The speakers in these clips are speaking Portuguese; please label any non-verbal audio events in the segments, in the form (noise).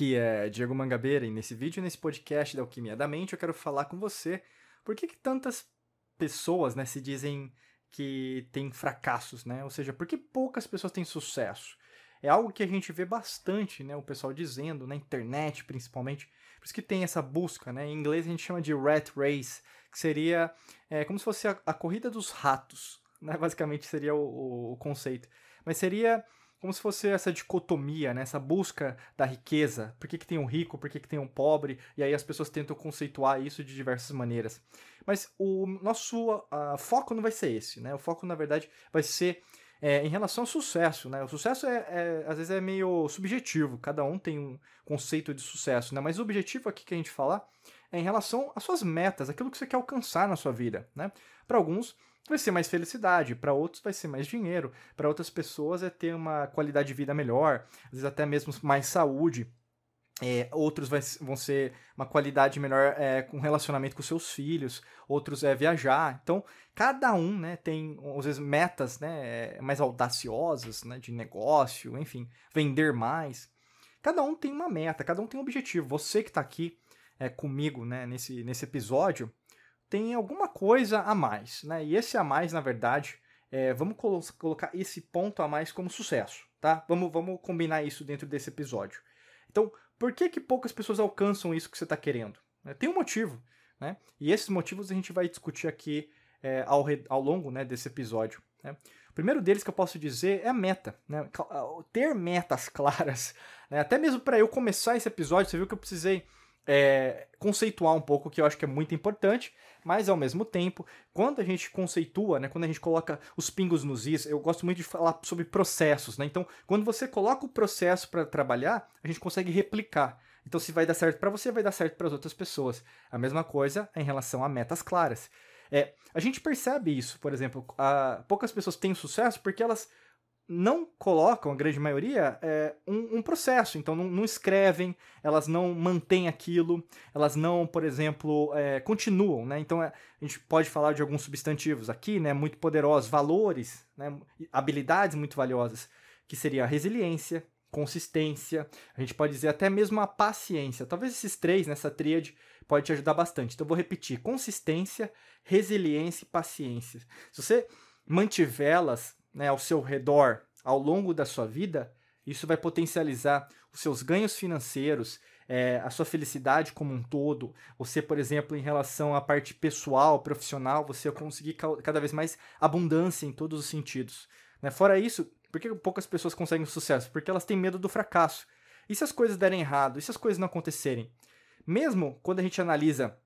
Aqui é Diego Mangabeira e nesse vídeo, nesse podcast da Alquimia da Mente, eu quero falar com você por que, que tantas pessoas né, se dizem que têm fracassos, né? Ou seja, por que poucas pessoas têm sucesso? É algo que a gente vê bastante, né? O pessoal dizendo, na internet principalmente. Por isso que tem essa busca, né? Em inglês a gente chama de rat race, que seria é, como se fosse a, a, corrida dos ratos, né? (laughs) Basicamente seria o, o, o conceito. Mas seria como se fosse essa dicotomia, né? essa busca da riqueza. Por que, que tem um rico, por que, que tem um pobre? E aí as pessoas tentam conceituar isso de diversas maneiras. Mas o nosso uh, foco não vai ser esse, né? O foco, na verdade, vai ser é, em relação ao sucesso, né? O sucesso é, é, às vezes é meio subjetivo, cada um tem um conceito de sucesso, né? Mas o objetivo aqui que a gente falar é em relação às suas metas, aquilo que você quer alcançar na sua vida, né? Para alguns vai ser mais felicidade, para outros vai ser mais dinheiro, para outras pessoas é ter uma qualidade de vida melhor, às vezes até mesmo mais saúde. É, outros vai, vão ser uma qualidade melhor é, com relacionamento com seus filhos, outros é viajar. Então, cada um né, tem, às vezes, metas né, mais audaciosas né, de negócio, enfim, vender mais. Cada um tem uma meta, cada um tem um objetivo. Você que está aqui é, comigo né, nesse, nesse episódio, tem alguma coisa a mais, né? E esse a mais, na verdade, é, vamos colo colocar esse ponto a mais como sucesso, tá? Vamos, vamos combinar isso dentro desse episódio. Então, por que que poucas pessoas alcançam isso que você está querendo? É, tem um motivo, né? E esses motivos a gente vai discutir aqui é, ao, ao longo né, desse episódio. Né? O primeiro deles que eu posso dizer é a meta. Né? Ter metas (laughs) claras. Né? Até mesmo para eu começar esse episódio, você viu que eu precisei é, conceituar um pouco, que eu acho que é muito importante, mas ao mesmo tempo, quando a gente conceitua, né, quando a gente coloca os pingos nos is, eu gosto muito de falar sobre processos, né? Então, quando você coloca o processo para trabalhar, a gente consegue replicar. Então, se vai dar certo para você, vai dar certo para as outras pessoas. A mesma coisa em relação a metas claras. É, a gente percebe isso, por exemplo, a, poucas pessoas têm sucesso porque elas não colocam, a grande maioria, é, um, um, processo. Então, não, não, escrevem, elas não mantêm aquilo, elas não, por exemplo, é, continuam. Né? Então, é, a gente pode falar de alguns substantivos aqui, né, muito poderosos, valores, né, habilidades muito valiosas, que seria a resiliência, consistência, a gente pode dizer até mesmo a paciência. Talvez esses três, nessa tríade, pode te ajudar bastante. Então, eu vou repetir: consistência, resiliência e paciência. Se você mantivê-las né, ao seu redor ao longo da sua vida, isso vai potencializar os seus ganhos financeiros, é, a sua felicidade como um todo. Você, por exemplo, em relação à parte pessoal, profissional, você conseguir cada vez mais abundância em todos os sentidos. Né? Fora isso, por que poucas pessoas conseguem sucesso? Porque elas têm medo do fracasso. E se as coisas derem errado? E se as coisas não acontecerem? Mesmo quando a gente analisa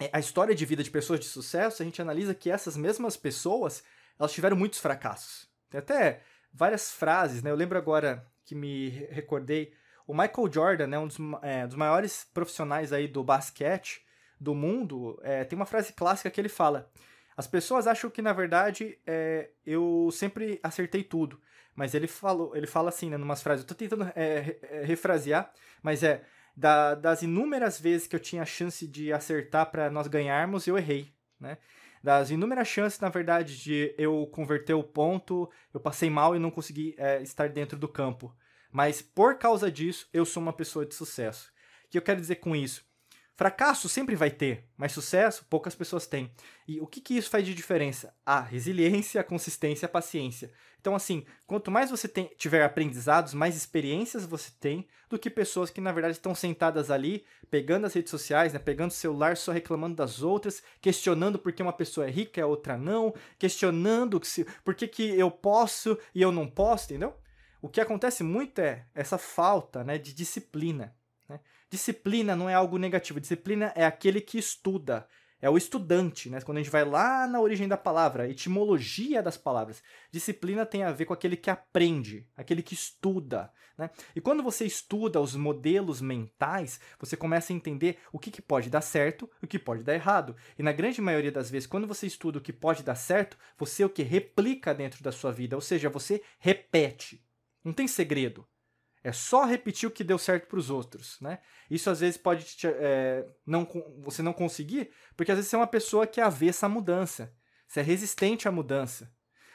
é, a história de vida de pessoas de sucesso, a gente analisa que essas mesmas pessoas elas tiveram muitos fracassos. Tem até várias frases, né? Eu lembro agora que me recordei, o Michael Jordan, né, um dos, é, dos maiores profissionais aí do basquete do mundo, é, tem uma frase clássica que ele fala: as pessoas acham que na verdade é, eu sempre acertei tudo, mas ele falou, ele fala assim, né, numas frases. Eu tô tentando é, é refrasear, mas é da, das inúmeras vezes que eu tinha a chance de acertar para nós ganharmos, eu errei, né? Das inúmeras chances, na verdade, de eu converter o ponto, eu passei mal e não consegui é, estar dentro do campo. Mas por causa disso, eu sou uma pessoa de sucesso. O que eu quero dizer com isso? Fracasso sempre vai ter, mas sucesso poucas pessoas têm. E o que, que isso faz de diferença? A resiliência, a consistência, a paciência. Então, assim, quanto mais você tem, tiver aprendizados, mais experiências você tem do que pessoas que, na verdade, estão sentadas ali, pegando as redes sociais, né, pegando o celular, só reclamando das outras, questionando por que uma pessoa é rica e a outra não, questionando se, por que, que eu posso e eu não posso, entendeu? O que acontece muito é essa falta né, de disciplina. Né? Disciplina não é algo negativo. Disciplina é aquele que estuda, é o estudante, né? Quando a gente vai lá na origem da palavra, etimologia das palavras. Disciplina tem a ver com aquele que aprende, aquele que estuda, né? E quando você estuda os modelos mentais, você começa a entender o que, que pode dar certo e o que pode dar errado. E na grande maioria das vezes, quando você estuda o que pode dar certo, você o que replica dentro da sua vida, ou seja, você repete. Não tem segredo. É só repetir o que deu certo para os outros, né? Isso às vezes pode te, é, não, você não conseguir, porque às vezes você é uma pessoa que é avessa à mudança. Você é resistente à mudança.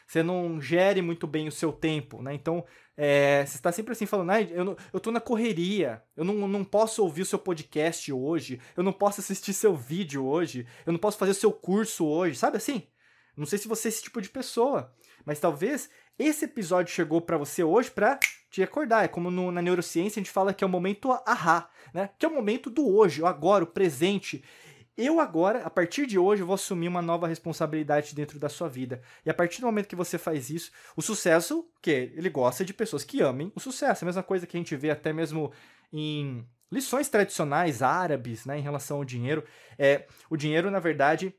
Você não gere muito bem o seu tempo, né? Então, é, você está sempre assim falando, ah, eu, não, eu tô na correria, eu não, não posso ouvir o seu podcast hoje, eu não posso assistir seu vídeo hoje, eu não posso fazer o seu curso hoje, sabe assim? Não sei se você é esse tipo de pessoa, mas talvez esse episódio chegou para você hoje para te acordar. É como no, na neurociência a gente fala que é o momento ahá, né? Que é o momento do hoje, o agora, o presente. Eu agora, a partir de hoje, vou assumir uma nova responsabilidade dentro da sua vida. E a partir do momento que você faz isso, o sucesso, que ele gosta de pessoas que amem o sucesso. A mesma coisa que a gente vê até mesmo em lições tradicionais árabes, né, em relação ao dinheiro. É, o dinheiro, na verdade,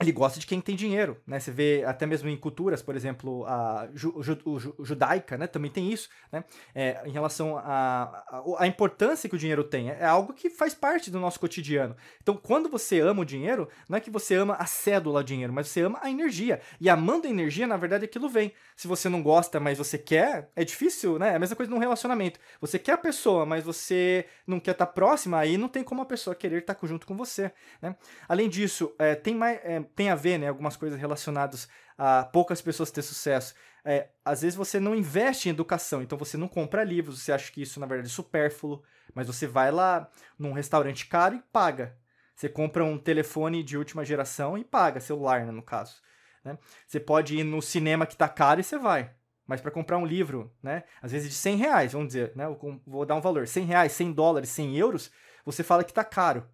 ele gosta de quem tem dinheiro, né? Você vê até mesmo em culturas, por exemplo, a ju, ju, ju, judaica, né? Também tem isso, né? É, em relação à importância que o dinheiro tem. É algo que faz parte do nosso cotidiano. Então, quando você ama o dinheiro, não é que você ama a cédula dinheiro, mas você ama a energia. E amando a energia, na verdade, aquilo vem. Se você não gosta, mas você quer, é difícil, né? É a mesma coisa num relacionamento. Você quer a pessoa, mas você não quer estar próxima, aí não tem como a pessoa querer estar junto com você, né? Além disso, é, tem mais... É, tem a ver, né, algumas coisas relacionadas a poucas pessoas ter sucesso. É, às vezes você não investe em educação, então você não compra livros, você acha que isso na verdade é supérfluo, mas você vai lá num restaurante caro e paga. Você compra um telefone de última geração e paga, celular, né, no caso. Né? Você pode ir no cinema que está caro e você vai. Mas para comprar um livro, né, às vezes de 100 reais, vamos dizer, né, vou dar um valor, 100 reais, 100 dólares, 100 euros, você fala que está caro.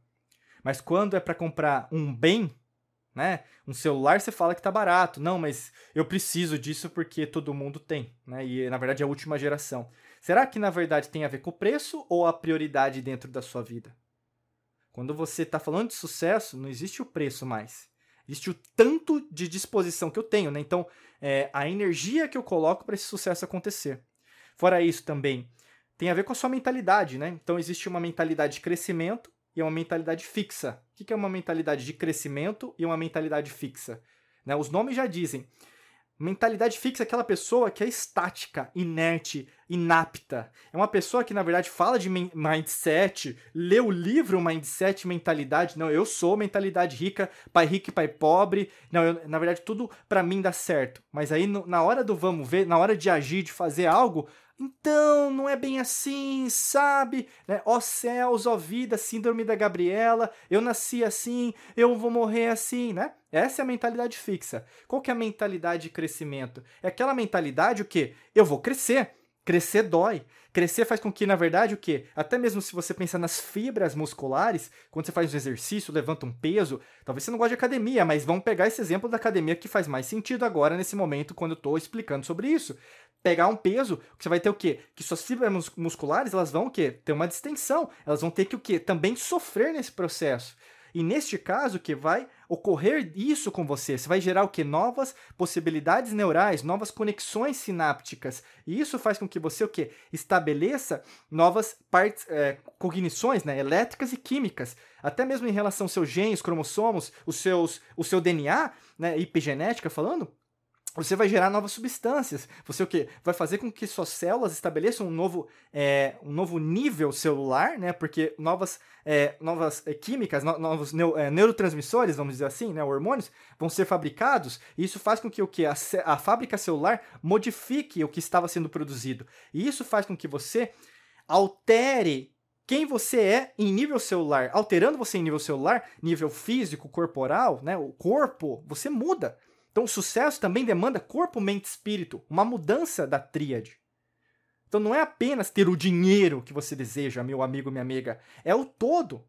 Mas quando é para comprar um bem, né? Um celular você fala que tá barato. Não, mas eu preciso disso porque todo mundo tem, né? E na verdade é a última geração. Será que na verdade tem a ver com o preço ou a prioridade dentro da sua vida? Quando você está falando de sucesso, não existe o preço mais. Existe o tanto de disposição que eu tenho, né? Então, é, a energia que eu coloco para esse sucesso acontecer. Fora isso também, tem a ver com a sua mentalidade, né? Então, existe uma mentalidade de crescimento e uma mentalidade fixa. O que é uma mentalidade de crescimento e uma mentalidade fixa? Né? Os nomes já dizem. Mentalidade fixa é aquela pessoa que é estática, inerte, inapta. É uma pessoa que, na verdade, fala de mindset, lê o livro Mindset Mentalidade. Não, eu sou mentalidade rica, pai rico e pai pobre. Não, eu, na verdade, tudo para mim dá certo. Mas aí, no, na hora do vamos ver, na hora de agir, de fazer algo, então, não é bem assim, sabe? Né? Ó céus, ó vida, síndrome da Gabriela, eu nasci assim, eu vou morrer assim, né? Essa é a mentalidade fixa. Qual que é a mentalidade de crescimento? É aquela mentalidade o quê? Eu vou crescer. Crescer dói. Crescer faz com que, na verdade, o quê? Até mesmo se você pensar nas fibras musculares, quando você faz um exercício, levanta um peso, talvez você não goste de academia, mas vamos pegar esse exemplo da academia que faz mais sentido agora, nesse momento, quando eu estou explicando sobre isso pegar um peso, você vai ter o quê? Que suas fibras musculares, elas vão o quê? Ter uma distensão. Elas vão ter que o quê? Também sofrer nesse processo. E neste caso, que vai ocorrer isso com você, você vai gerar o que? Novas possibilidades neurais, novas conexões sinápticas. E isso faz com que você o que? Estabeleça novas partes, é, cognições né? elétricas e químicas. Até mesmo em relação aos seus genes, cromossomos, os seus, o seu DNA, né? epigenética falando, você vai gerar novas substâncias. Você o quê? Vai fazer com que suas células estabeleçam um novo, é, um novo nível celular, né? Porque novas, é, novas é, químicas, no, novos neu, é, neurotransmissores, vamos dizer assim, né? Hormônios, vão ser fabricados. E isso faz com que o quê? A, a fábrica celular modifique o que estava sendo produzido. E isso faz com que você altere quem você é em nível celular. Alterando você em nível celular, nível físico, corporal, né? O corpo, você muda. Então, o sucesso também demanda corpo, mente e espírito, uma mudança da tríade. Então, não é apenas ter o dinheiro que você deseja, meu amigo, minha amiga, é o todo.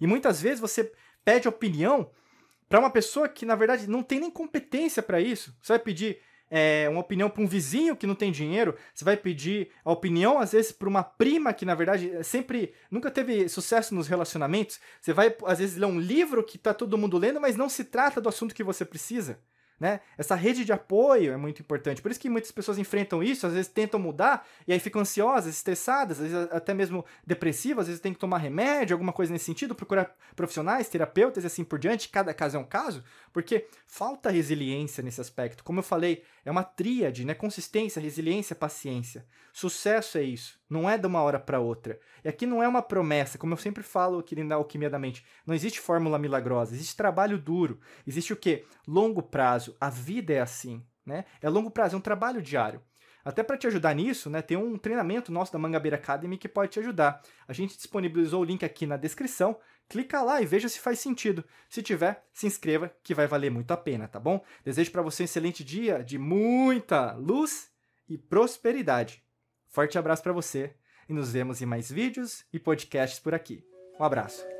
E muitas vezes você pede opinião para uma pessoa que, na verdade, não tem nem competência para isso. Você vai pedir é, uma opinião para um vizinho que não tem dinheiro, você vai pedir a opinião, às vezes, para uma prima que, na verdade, é sempre nunca teve sucesso nos relacionamentos. Você vai, às vezes, ler um livro que está todo mundo lendo, mas não se trata do assunto que você precisa. Né? Essa rede de apoio é muito importante. Por isso que muitas pessoas enfrentam isso, às vezes tentam mudar e aí ficam ansiosas, estressadas, às vezes até mesmo depressivas, às vezes tem que tomar remédio, alguma coisa nesse sentido, procurar profissionais, terapeutas e assim por diante. Cada caso é um caso, porque falta resiliência nesse aspecto. Como eu falei, é uma tríade, né? Consistência, resiliência, paciência. Sucesso é isso, não é de uma hora para outra. E aqui não é uma promessa, como eu sempre falo aqui na Alquimia da Mente. Não existe fórmula milagrosa, existe trabalho duro. Existe o quê? Longo prazo. A vida é assim, né? É longo prazo, é um trabalho diário. Até para te ajudar nisso, né, tem um treinamento nosso da Mangabeira Academy que pode te ajudar. A gente disponibilizou o link aqui na descrição. Clica lá e veja se faz sentido. Se tiver, se inscreva que vai valer muito a pena, tá bom? Desejo para você um excelente dia de muita luz e prosperidade. Forte abraço para você e nos vemos em mais vídeos e podcasts por aqui. Um abraço.